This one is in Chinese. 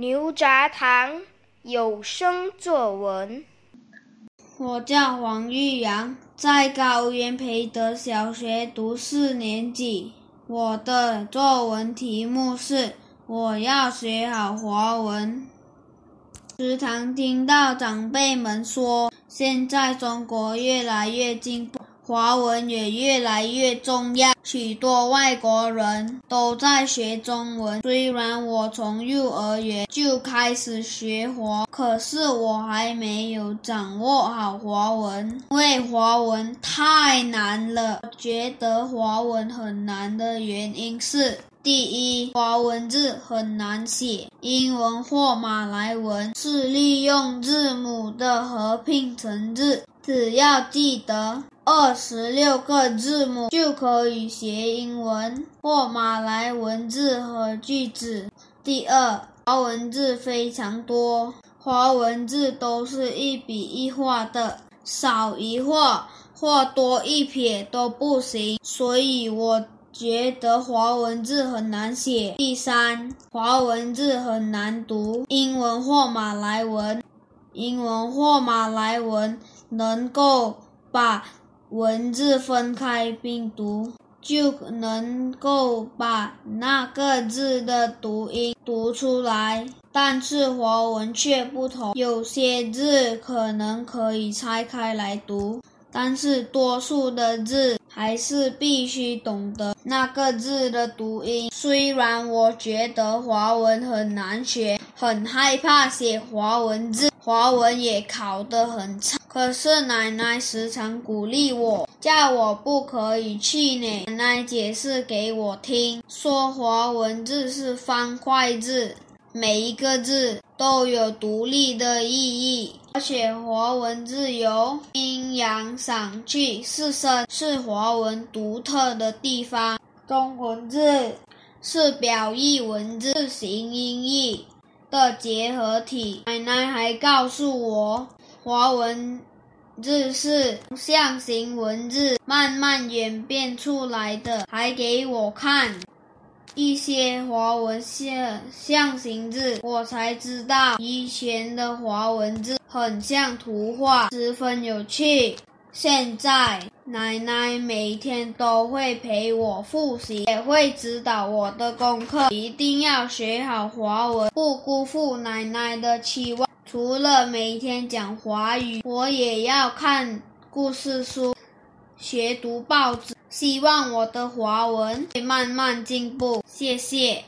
牛轧糖有声作文。我叫黄玉阳，在高原培德小学读四年级。我的作文题目是“我要学好华文”。时常听到长辈们说，现在中国越来越进步。华文也越来越重要，许多外国人都在学中文。虽然我从幼儿园就开始学华，可是我还没有掌握好华文，因为华文太难了。觉得华文很难的原因是：第一，华文字很难写，英文或马来文是利用字母的合拼成字，只要记得。二十六个字母就可以写英文或马来文字和句子。第二，华文字非常多，华文字都是一笔一画的，少一画或多一撇都不行，所以我觉得华文字很难写。第三，华文字很难读，英文或马来文，英文或马来文能够把。文字分开并读，就能够把那个字的读音读出来。但是华文却不同，有些字可能可以拆开来读，但是多数的字还是必须懂得那个字的读音。虽然我觉得华文很难学，很害怕写华文字，华文也考得很差。可是奶奶时常鼓励我，叫我不可以气馁。奶奶解释给我听，说华文字是方块字，每一个字都有独立的意义，而且华文字有阴阳赏去四声，是华文独特的地方。中文字是表意文字形音义的结合体。奶奶还告诉我。华文字是象形文字慢慢演变出来的，还给我看一些华文象象形字，我才知道以前的华文字很像图画，十分有趣。现在奶奶每天都会陪我复习，也会指导我的功课，一定要学好华文，不辜负奶奶的期望。除了每天讲华语，我也要看故事书、学读报纸。希望我的华文会慢慢进步。谢谢。